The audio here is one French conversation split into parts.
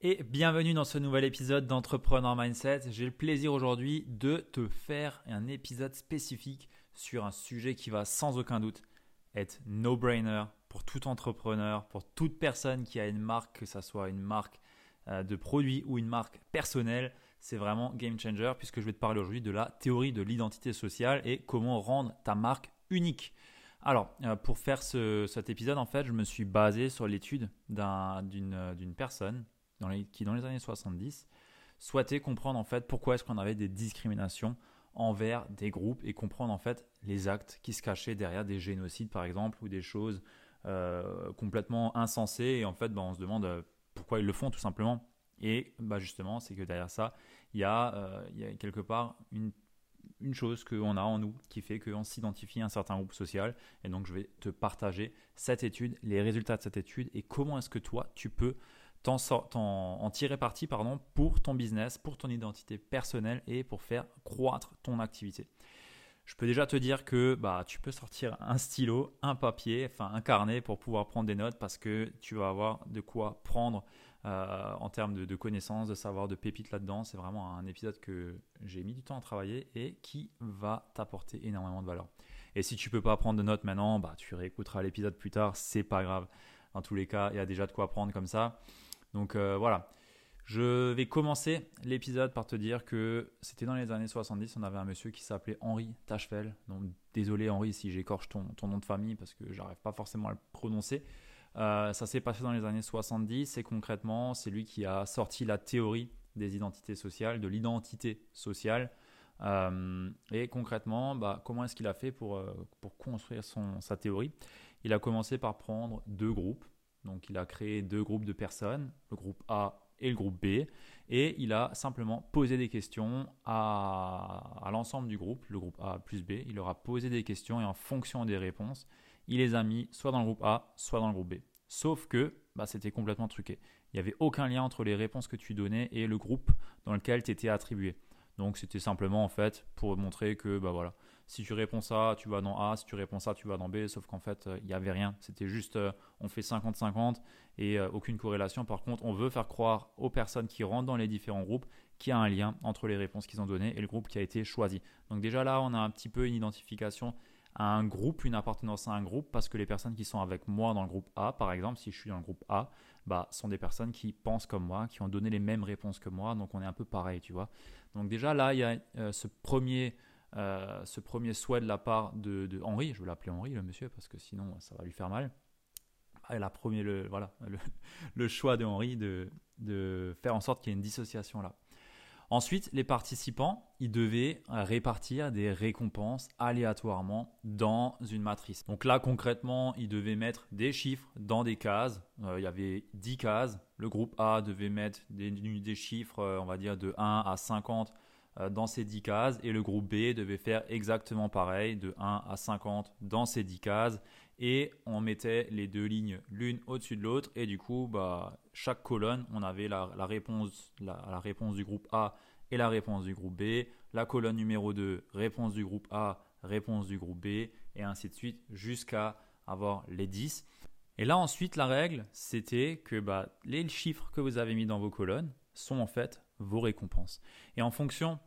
Et bienvenue dans ce nouvel épisode d'Entrepreneur Mindset. J'ai le plaisir aujourd'hui de te faire un épisode spécifique sur un sujet qui va sans aucun doute être no-brainer pour tout entrepreneur, pour toute personne qui a une marque, que ce soit une marque euh, de produit ou une marque personnelle. C'est vraiment game changer puisque je vais te parler aujourd'hui de la théorie de l'identité sociale et comment rendre ta marque unique. Alors, euh, pour faire cet épisode, en fait, je me suis basé sur l'étude d'une personne qui, dans les années 70, souhaitait comprendre en fait pourquoi est-ce qu'on avait des discriminations envers des groupes et comprendre en fait les actes qui se cachaient derrière des génocides par exemple ou des choses euh, complètement insensées. Et en fait bah, on se demande euh, pourquoi ils le font tout simplement. Et bah, justement c'est que derrière ça il y, a, euh, il y a quelque part une, une chose qu'on a en nous qui fait qu'on s'identifie à un certain groupe social. Et donc je vais te partager cette étude, les résultats de cette étude et comment est-ce que toi tu peux en tirer parti pardon, pour ton business, pour ton identité personnelle et pour faire croître ton activité. Je peux déjà te dire que bah, tu peux sortir un stylo, un papier, enfin un carnet pour pouvoir prendre des notes parce que tu vas avoir de quoi prendre euh, en termes de, connaissances, de savoir, de pépites là-dedans. C'est vraiment un épisode que j'ai mis du temps à travailler et qui va t'apporter énormément de valeur. Et si tu peux pas prendre de notes maintenant, bah, tu réécouteras l'épisode plus tard, c'est pas grave. En tous les cas, il y a déjà de quoi prendre comme ça. Donc euh, voilà. Je vais commencer l'épisode par te dire que c'était dans les années 70, on avait un monsieur qui s'appelait Henri Tachefel. Donc désolé Henri si j'écorche ton, nom de famille parce que j'arrive pas forcément à le prononcer. Euh, ça s'est passé dans les années 70 et concrètement c'est lui qui a sorti la théorie des identités sociales, de l'identité sociale. Euh, et concrètement, bah, comment est-ce qu'il a fait pour, pour construire son, sa théorie? Il a commencé par prendre deux groupes. Donc il a créé deux groupes de personnes, le groupe A et le groupe B, et il a simplement posé des questions à, l'ensemble du groupe, le groupe A plus B. Il leur a posé des questions et en fonction des réponses, il les a mis soit dans le groupe A, soit dans le groupe B. Sauf que bah, c'était complètement truqué. Il n'y avait aucun lien entre les réponses que tu donnais et le groupe dans lequel tu étais attribué. Donc c'était simplement en fait pour montrer que bah voilà, si tu réponds ça, tu vas dans A, si tu réponds ça, tu vas dans B, sauf qu'en fait, euh, il n'y avait rien. C'était juste, euh, on fait 50-50 et euh, aucune corrélation. Par contre, on veut faire croire aux personnes qui rentrent dans les différents groupes qu'il y a un lien entre les réponses qu'ils ont données et le groupe qui a été choisi. Donc déjà là, on a un petit peu une identification à un groupe, une appartenance à un groupe, parce que les personnes qui sont avec moi dans le groupe A, par exemple, si je suis dans le groupe A, bah, sont des personnes qui pensent comme moi, qui ont donné les mêmes réponses que moi, donc on est un peu pareil, tu vois. Donc déjà là, il y a ce premier euh, ce premier souhait de la part de, Henri, je vais l'appeler Henri le monsieur parce que sinon ça va lui faire mal. Elle a premier le, voilà, le, choix de Henri de, de faire en sorte qu'il y ait une dissociation là. Ensuite, les participants, ils devaient répartir des récompenses aléatoirement dans une matrice. Donc là, concrètement, ils devaient mettre des chiffres dans des cases. Euh, il y avait 10 cases. Le groupe A devait mettre des, des chiffres, euh, on va dire, de 1 à 50 euh, dans ces 10 cases. Et le groupe B devait faire exactement pareil de 1 à 50 dans ces 10 cases. Et on mettait les deux lignes l'une au-dessus de l'autre. Et du coup bah, chaque colonne on avait la, réponse, la, réponse du groupe A et la réponse du groupe B, la colonne numéro 2 réponse du groupe A, réponse du groupe B. Et ainsi de suite jusqu'à avoir les 10. Et là ensuite la règle c'était que bah, les chiffres que vous avez mis dans vos colonnes sont en fait vos récompenses. Et en fonction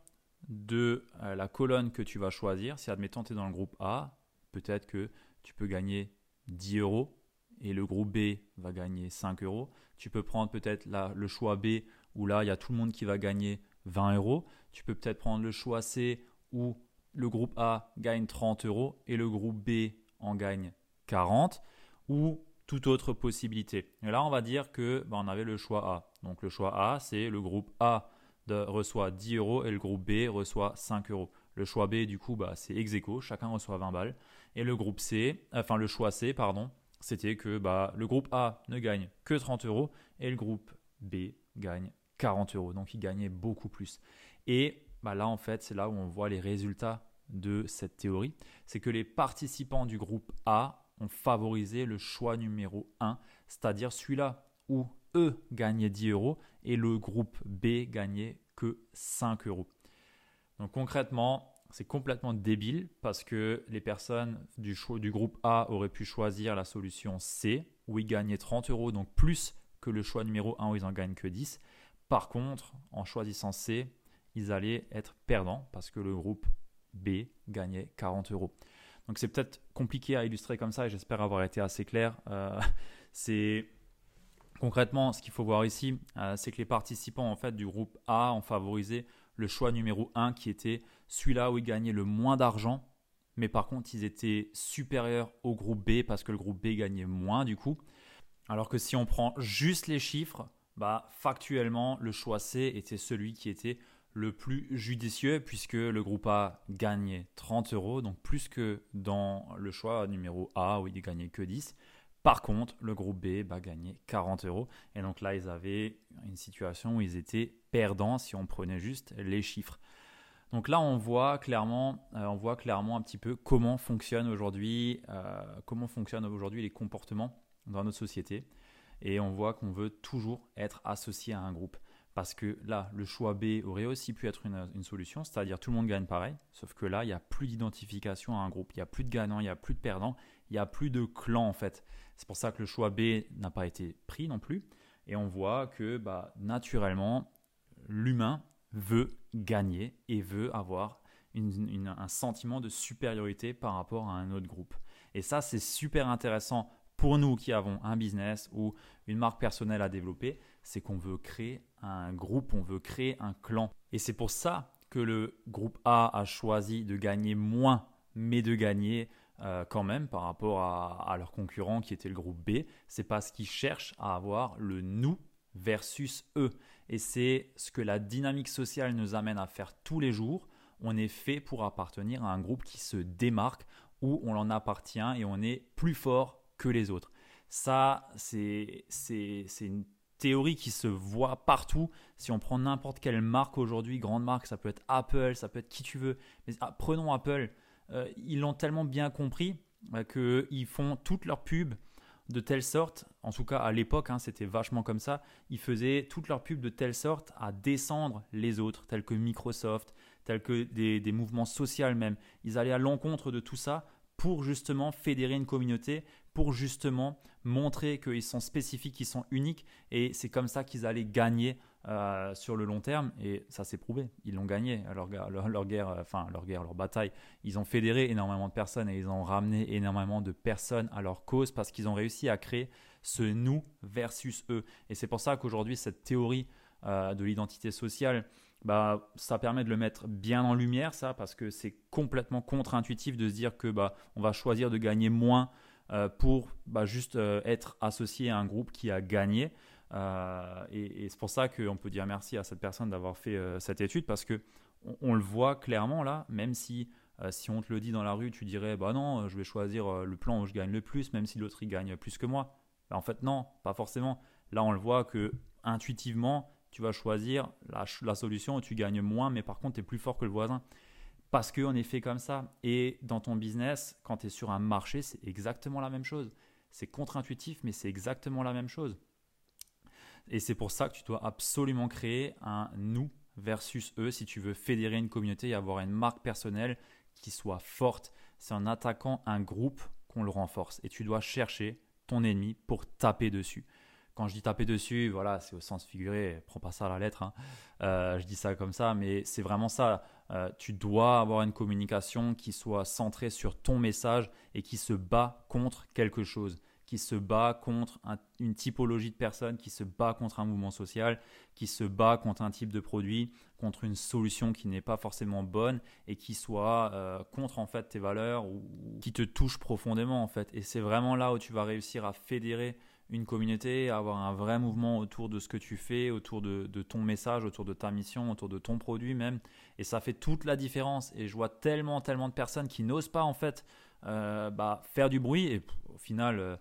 de euh, la colonne que tu vas choisir. Si admettons tu es dans le groupe A, peut-être que tu peux gagner 10 euros et le groupe B va gagner 5 euros. Tu peux prendre peut-être le choix B où là il y a tout le monde qui va gagner 20 euros. Tu peux peut-être prendre le choix C où le groupe A gagne 30 euros et le groupe B en gagne 40 ou toute autre possibilité. Et là on va dire que ben, on avait le choix A. Donc le choix A c'est le groupe A reçoit 10 euros et le groupe B reçoit 5 euros. Le choix B, du coup, bah, c'est ex chacun reçoit 20 balles. Et le groupe C, enfin le choix C, pardon, c'était que bah, le groupe A ne gagne que 30 euros et le groupe B gagne 40 euros. Donc il gagnait beaucoup plus. Et bah là, en fait, c'est là où on voit les résultats de cette théorie. C'est que les participants du groupe A ont favorisé le choix numéro 1, c'est-à-dire celui-là où eux gagnaient 10 euros et le groupe B gagnait que 5 euros. Donc concrètement, c'est complètement débile parce que les personnes du, du groupe A auraient pu choisir la solution C où ils gagnaient 30 euros, donc plus que le choix numéro 1 où ils en gagnent que 10. Par contre, en choisissant C, ils allaient être perdants parce que le groupe B gagnait 40 euros. Donc c'est peut-être compliqué à illustrer comme ça et j'espère avoir été assez clair. Euh, c'est concrètement ce qu'il faut voir ici, euh, c'est que les participants du groupe A ont favorisé le choix numéro 1 qui était celui-là où ils gagnaient le moins d'argent, mais par contre ils étaient supérieurs au groupe B parce que le groupe B gagnait moins du coup. Alors que si on prend juste les chiffres, bah, factuellement, le choix C était celui qui était le plus judicieux puisque le groupe A gagnait 30 euros, donc plus que dans le choix numéro A où il gagnait que 10. Par contre, le groupe B bah, gagnait 40 euros. Et donc là, ils avaient une situation où ils étaient perdants si on prenait juste les chiffres. Donc là, on voit clairement, euh, on voit clairement un petit peu comment fonctionnent aujourd'hui, euh, comment fonctionnent aujourd'hui les comportements dans notre société et on voit qu'on veut toujours être associé à un groupe. Parce que là, le choix B aurait aussi pu être une, solution, c'est-à-dire tout le monde gagne pareil, sauf que là, il n'y a plus d'identification à un groupe, il n'y a plus de gagnants, il n'y a plus de perdants, il n'y a plus de clan en fait. C'est pour ça que le choix B n'a pas été pris non plus. Et on voit que bah, naturellement, l'humain veut gagner et veut avoir un sentiment de supériorité par rapport à un autre groupe. Et ça, c'est super intéressant pour nous qui avons un business ou une marque personnelle à développer, c'est qu'on veut créer un groupe, on veut créer un clan. Et c'est pour ça que le groupe A a choisi de gagner moins, mais de gagner euh, quand même par rapport à, à, leur concurrent qui était le groupe B. C'est parce qu'ils cherchent à avoir le nous versus eux. Et c'est ce que la dynamique sociale nous amène à faire tous les jours. On est fait pour appartenir à un groupe qui se démarque, où on en appartient et on est plus fort que les autres. Ça, c'est une théorie qui se voit partout. Si on prend n'importe quelle marque aujourd'hui, grande marque, ça peut être Apple, ça peut être qui tu veux. Mais ah, prenons Apple. Euh, ils l'ont tellement bien compris euh, qu'ils font toutes leurs pubs de telle sorte, en tout cas à l'époque, hein, c'était vachement comme ça, ils faisaient toutes leurs pubs de telle sorte à descendre les autres, tels que Microsoft, tels que des, des mouvements sociaux même. Ils allaient à l'encontre de tout ça pour justement fédérer une communauté, pour justement montrer qu'ils sont spécifiques, qu'ils sont uniques, et c'est comme ça qu'ils allaient gagner euh, sur le long terme, et ça s'est prouvé, ils l'ont gagné, leur, leur, guerre, euh, enfin leur guerre, leur bataille, ils ont fédéré énormément de personnes et ils ont ramené énormément de personnes à leur cause parce qu'ils ont réussi à créer ce nous versus eux, et c'est pour ça qu'aujourd'hui cette théorie euh, de l'identité sociale, bah, ça permet de le mettre bien en lumière, ça, parce que c'est complètement contre-intuitif de se dire que bah, on va choisir de gagner moins pour bah, juste être associé à un groupe qui a gagné. Euh, et, c'est pour ça qu'on peut dire merci à cette personne d'avoir fait cette étude, parce que on, le voit clairement là, même si si on te le dit dans la rue, tu dirais bah non, je vais choisir le plan où je gagne le plus, même si l'autre il gagne plus que moi. Bah, en fait non, pas forcément. Là on le voit que intuitivement, tu vas choisir la, solution où tu gagnes moins, mais par contre, tu es plus fort que le voisin. Parce qu'on est fait comme ça. Et dans ton business, quand tu es sur un marché, c'est exactement la même chose. C'est contre-intuitif, mais c'est exactement la même chose. Et c'est pour ça que tu dois absolument créer un nous versus eux si tu veux fédérer une communauté et avoir une marque personnelle qui soit forte. C'est en attaquant un groupe qu'on le renforce. Et tu dois chercher ton ennemi pour taper dessus. Quand je dis taper dessus, voilà, c'est au sens figuré, prends pas ça à la lettre. Hein. Euh, je dis ça comme ça, mais c'est vraiment ça. Euh, tu dois avoir une communication qui soit centrée sur ton message et qui se bat contre quelque chose, qui se bat contre une typologie de personnes, qui se bat contre un mouvement social, qui se bat contre un type de produit, contre une solution qui n'est pas forcément bonne et qui soit euh, contre en fait tes valeurs ou qui te touche profondément en fait. Et c'est vraiment là où tu vas réussir à fédérer une communauté, avoir un vrai mouvement autour de ce que tu fais, autour de, ton message, autour de ta mission, autour de ton produit même. Et ça fait toute la différence. Et je vois tellement, tellement de personnes qui n'osent pas en fait euh, bah, faire du bruit. Et au final, euh,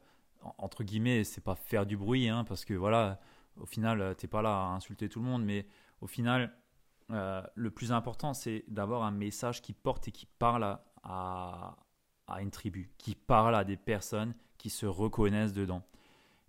entre guillemets, c'est pas faire du bruit, hein, parce que voilà, au final, tu n'es pas là à insulter tout le monde, mais au final, le plus important, c'est d'avoir un message qui porte et qui parle à, une tribu, qui parle à des personnes qui se reconnaissent dedans.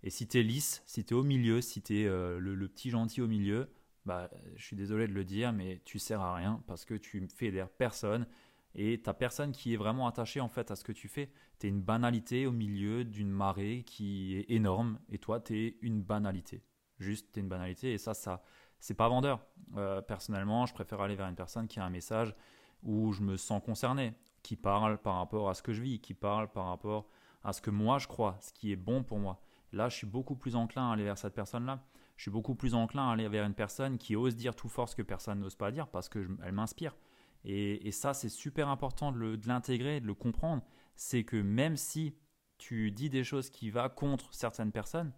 Et si tu es lisse, si tu es au milieu, si tu es le, le, petit gentil au milieu, bah, je suis désolé de le dire, mais tu sers à rien parce que tu fédères personne et tu personne qui est vraiment attaché en fait à ce que tu fais. Tu es une banalité au milieu d'une marée qui est énorme et toi tu es une banalité. Juste tu es une banalité et ça ça c'est pas vendeur. Euh, personnellement, je préfère aller vers une personne qui a un message où je me sens concerné, qui parle par rapport à ce que je vis, qui parle par rapport à ce que moi je crois, ce qui est bon pour moi. Là, je suis beaucoup plus enclin à aller vers cette personne-là je suis beaucoup plus enclin à aller vers une personne qui ose dire tout fort ce que personne n'ose pas dire parce qu'elle m'inspire. Et, ça, c'est super important de l'intégrer, de, le comprendre. C'est que même si tu dis des choses qui vont contre certaines personnes,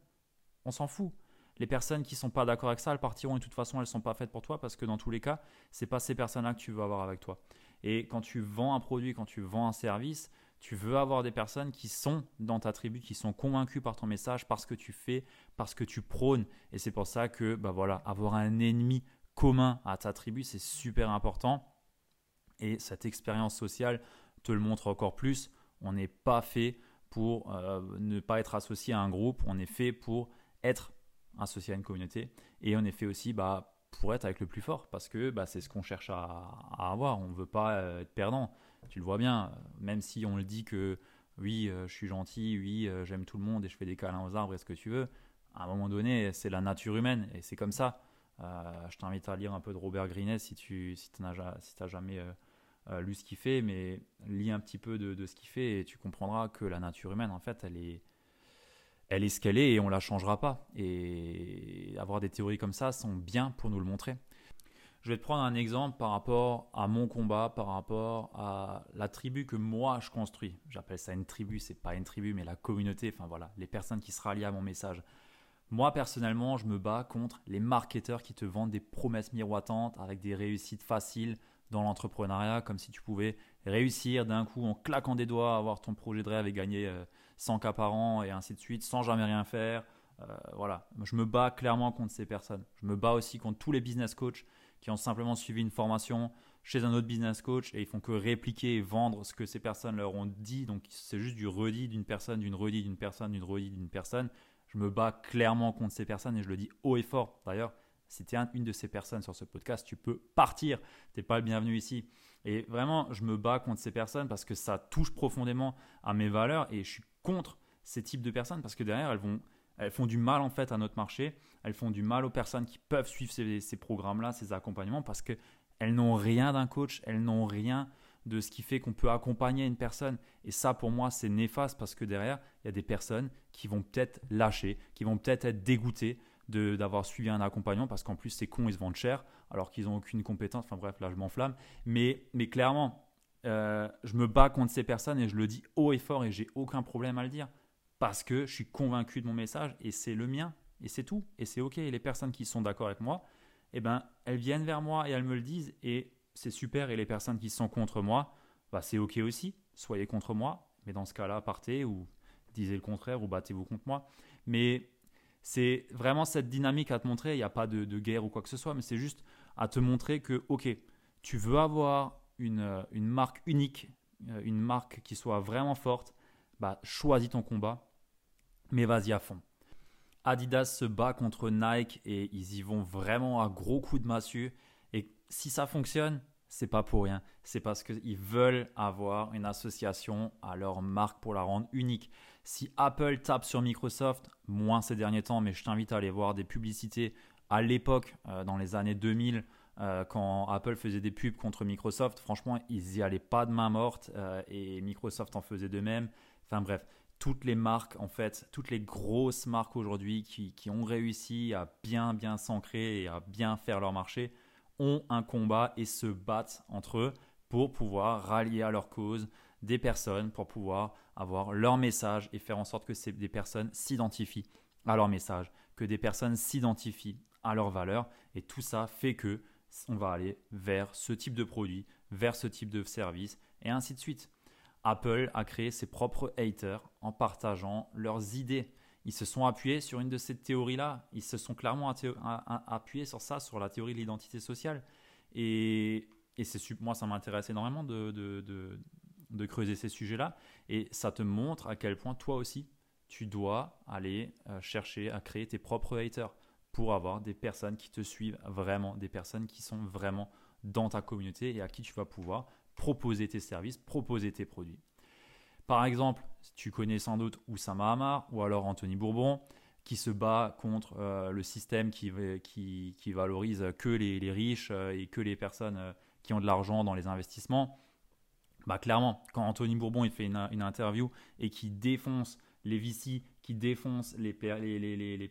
on s'en fout. Les personnes qui ne sont pas d'accord avec ça, elles partiront et de toute façon, elles ne sont pas faites pour toi parce que dans tous les cas, ce n'est pas ces personnes-là que tu veux avoir avec toi. Et quand tu vends un produit, quand tu vends un service, tu veux avoir des personnes qui sont dans ta tribu, qui sont convaincues par ton message, parce que tu fais, parce que tu prônes. Et c'est pour ça que, bah voilà, avoir un ennemi commun à ta tribu, c'est super important. Et cette expérience sociale te le montre encore plus. On n'est pas fait pour euh, ne pas être associé à un groupe, on est fait pour être associé à une communauté. Et on est fait aussi bah, pour être avec le plus fort, parce que bah, c'est ce qu'on cherche à, avoir. On ne veut pas euh, être perdant. Tu le vois bien, même si on le dit que oui, euh, je suis gentil, oui, j'aime tout le monde et je fais des câlins aux arbres et ce que tu veux, à un moment donné, c'est la nature humaine et c'est comme ça. Je t'invite à lire un peu de Robert Greene si tu n'as jamais lu ce qu'il fait, mais lis un petit peu de, ce qu'il fait et tu comprendras que la nature humaine, en fait, elle est, elle est ce qu'elle est et on la changera pas. Et avoir des théories comme ça sont bien pour nous le montrer. Je vais te prendre un exemple par rapport à mon combat, par rapport à la tribu que moi je construis. J'appelle ça une tribu, c'est pas une tribu, mais la communauté, enfin voilà, les personnes qui se rallient à mon message. Moi personnellement, je me bats contre les marketeurs qui te vendent des promesses miroitantes avec des réussites faciles dans l'entrepreneuriat, comme si tu pouvais réussir d'un coup en claquant des doigts, avoir ton projet de rêve et gagner 100 cas par an et ainsi de suite, sans jamais rien faire. Euh, voilà, je me bats clairement contre ces personnes. Je me bats aussi contre tous les business coachs qui ont simplement suivi une formation chez un autre business coach et ils font que répliquer et vendre ce que ces personnes leur ont dit. Donc c'est juste du redit d'une personne, d'une redit d'une personne, d'une redit d'une personne. Je me bats clairement contre ces personnes et je le dis haut et fort. D'ailleurs, si tu es une de ces personnes sur ce podcast, tu peux partir. Tu n'es pas le bienvenu ici. Et vraiment, je me bats contre ces personnes parce que ça touche profondément à mes valeurs et je suis contre ces types de personnes parce que derrière, elles, vont, elles font du mal en fait à notre marché. Elles font du mal aux personnes qui peuvent suivre ces, programmes-là, ces accompagnements parce qu'elles n'ont rien d'un coach, elles n'ont rien de ce qui fait qu'on peut accompagner une personne. Et ça, pour moi, c'est néfaste parce que derrière, il y a des personnes qui vont peut-être lâcher, qui vont peut-être être dégoûtées d'avoir suivi un accompagnement parce qu'en plus, c'est con, ils se vendent cher alors qu'ils n'ont aucune compétence. Enfin bref, là, je m'enflamme. Mais, mais clairement, euh, je me bats contre ces personnes et je le dis haut et fort et j'ai aucun problème à le dire parce que je suis convaincu de mon message et c'est le mien et c'est tout et c'est ok. Les personnes qui sont d'accord avec moi, eh ben, elles viennent vers moi et elles me le disent et c'est super. Et les personnes qui sont contre moi, bah, c'est ok aussi. Soyez contre moi, mais dans ce cas-là, partez ou disez le contraire ou battez-vous contre moi. Mais c'est vraiment cette dynamique à te montrer. Il n'y a pas de, guerre ou quoi que ce soit, mais c'est juste à te montrer que, ok, tu veux avoir euh, une, marque unique, euh, une marque qui soit vraiment forte, bah, choisis ton combat, mais vas-y à fond. Adidas se bat contre Nike et ils y vont vraiment à gros coups de massue. Si ça fonctionne, c'est pas pour rien. C'est parce qu'ils veulent avoir une association à leur marque pour la rendre unique. Si Apple tape sur Microsoft, moins ces derniers temps, mais je t'invite à aller voir des publicités à l'époque, euh, dans les années 2000, euh, quand Apple faisait des pubs contre Microsoft, franchement, ils y allaient pas de main morte euh, et Microsoft en faisait de même. Enfin bref, toutes les marques, en fait, toutes les grosses marques aujourd'hui qui, qui, ont réussi à bien, bien s'ancrer et à bien faire leur marché, ont un combat et se battent entre eux pour pouvoir rallier à leur cause des personnes, pour pouvoir avoir leur message et faire en sorte que ces, des personnes s'identifient à leur message, que des personnes s'identifient à leurs valeurs. Et tout ça fait que on va aller vers ce type de produit, vers ce type de service, et ainsi de suite. Apple a créé ses propres haters en partageant leurs idées. Ils se sont appuyés sur une de ces théories-là. Ils se sont clairement appuyés sur ça, sur la théorie de l'identité sociale. Et, et moi, ça m'intéresse énormément de, de, de, creuser ces sujets-là. Et ça te montre à quel point toi aussi, tu dois aller euh, chercher à créer tes propres haters pour avoir des personnes qui te suivent vraiment, des personnes qui sont vraiment dans ta communauté et à qui tu vas pouvoir proposer tes services, proposer tes produits. Par exemple, tu connais sans doute Oussama Hamar ou alors Anthony Bourbon qui se bat contre euh, le système qui, valorise que les, riches euh, et que les personnes euh, qui ont de l'argent dans les investissements. Bah clairement, quand Anthony Bourbon il fait une, interview et qui défonce les VC, qui défonce les,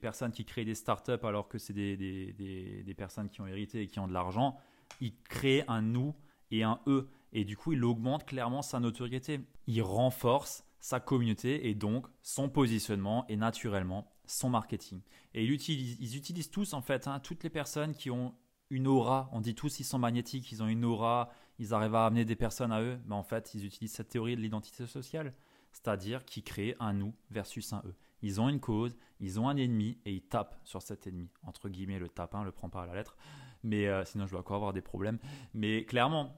personnes qui créent des startups alors que c'est des, des personnes qui ont hérité et qui ont de l'argent, il crée un nous et un eux. Et du coup, il augmente clairement sa notoriété. Il renforce sa communauté et donc son positionnement et naturellement son marketing. Et ils utilisent, tous en fait, hein, toutes les personnes qui ont une aura, on dit tous ils sont magnétiques, ils ont une aura, ils arrivent à amener des personnes à eux, mais en fait ils utilisent cette théorie de l'identité sociale, c'est-à-dire qu'ils créent un nous versus un eux. Ils ont une cause, ils ont un ennemi et ils tapent sur cet ennemi. Entre guillemets, le tape, hein, le prend pas à la lettre, mais euh, sinon je vais encore avoir des problèmes. Mais clairement,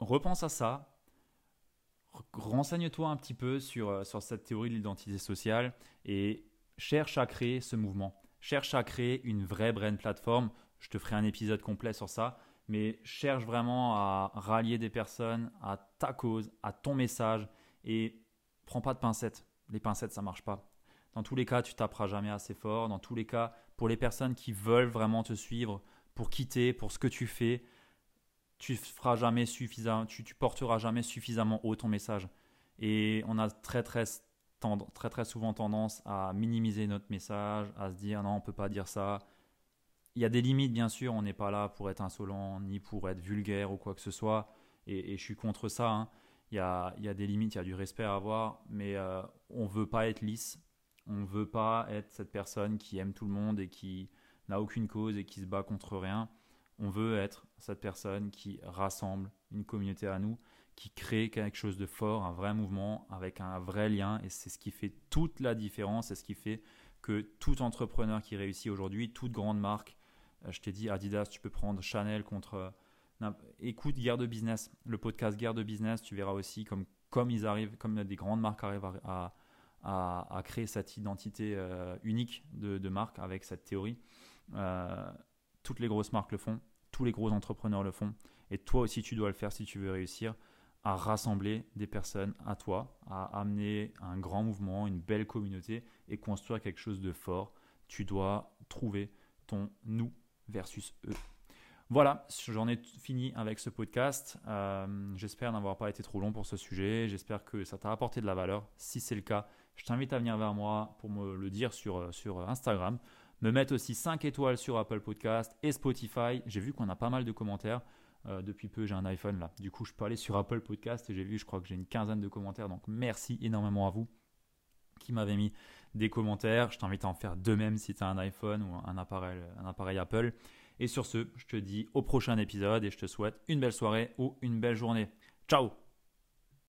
repense à ça, renseigne-toi un petit peu sur, euh, sur cette théorie de l'identité sociale et cherche à créer ce mouvement. Cherche à créer une vraie brain plateforme. Je te ferai un épisode complet sur ça. Mais cherche vraiment à rallier des personnes à ta cause, à ton message. Et prends pas de pincettes. Les pincettes, ça marche pas. Dans tous les cas, tu taperas jamais assez fort. Dans tous les cas, pour les personnes qui veulent vraiment te suivre, pour quitter, pour ce que tu fais, tu feras jamais suffisamment, tu, porteras jamais suffisamment haut ton message. Et on a très très très très souvent tendance à minimiser notre message, à se dire non, on peut pas dire ça. Il y a des limites, bien sûr, on n'est pas là pour être insolent, ni pour être vulgaire ou quoi que ce soit, et, je suis contre ça. Hein. Il, y a, il, y a, des limites, il y a du respect à avoir, mais euh, on veut pas être lisse, on ne veut pas être cette personne qui aime tout le monde et qui n'a aucune cause et qui se bat contre rien. On veut être cette personne qui rassemble une communauté à nous, qui crée quelque chose de fort, un vrai mouvement avec un vrai lien. Et c'est ce qui fait toute la différence. C'est ce qui fait que tout entrepreneur qui réussit aujourd'hui, toute grande marque, euh, je t'ai dit Adidas, tu peux prendre Chanel contre. Euh, écoute Guerre de Business, le podcast Guerre de Business, tu verras aussi comme, comme ils arrivent, comme des grandes marques arrivent à, à, créer cette identité euh, unique de, marque avec cette théorie. toutes les grosses marques le font, tous les gros entrepreneurs le font, et toi aussi tu dois le faire si tu veux réussir à rassembler des personnes à toi, à amener un grand mouvement, une belle communauté et construire quelque chose de fort. Tu dois trouver ton nous versus eux. Voilà, j'en ai fini avec ce podcast. Euh, j'espère n'avoir pas été trop long pour ce sujet. J'espère que ça t'a apporté de la valeur. Si c'est le cas, je t'invite à venir vers moi pour me le dire sur, sur Instagram. Me mettre aussi 5 étoiles sur Apple Podcast et Spotify. J'ai vu qu'on a pas mal de commentaires. Euh, depuis peu, j'ai un iPhone là. Du coup, je peux aller sur Apple Podcast et j'ai vu, je crois que j'ai une quinzaine de commentaires. Donc, merci énormément à vous qui m'avez mis des commentaires. Je t'invite à en faire de même si tu as un iPhone ou un appareil, un appareil Apple. Et sur ce, je te dis au prochain épisode et je te souhaite une belle soirée ou une belle journée. Ciao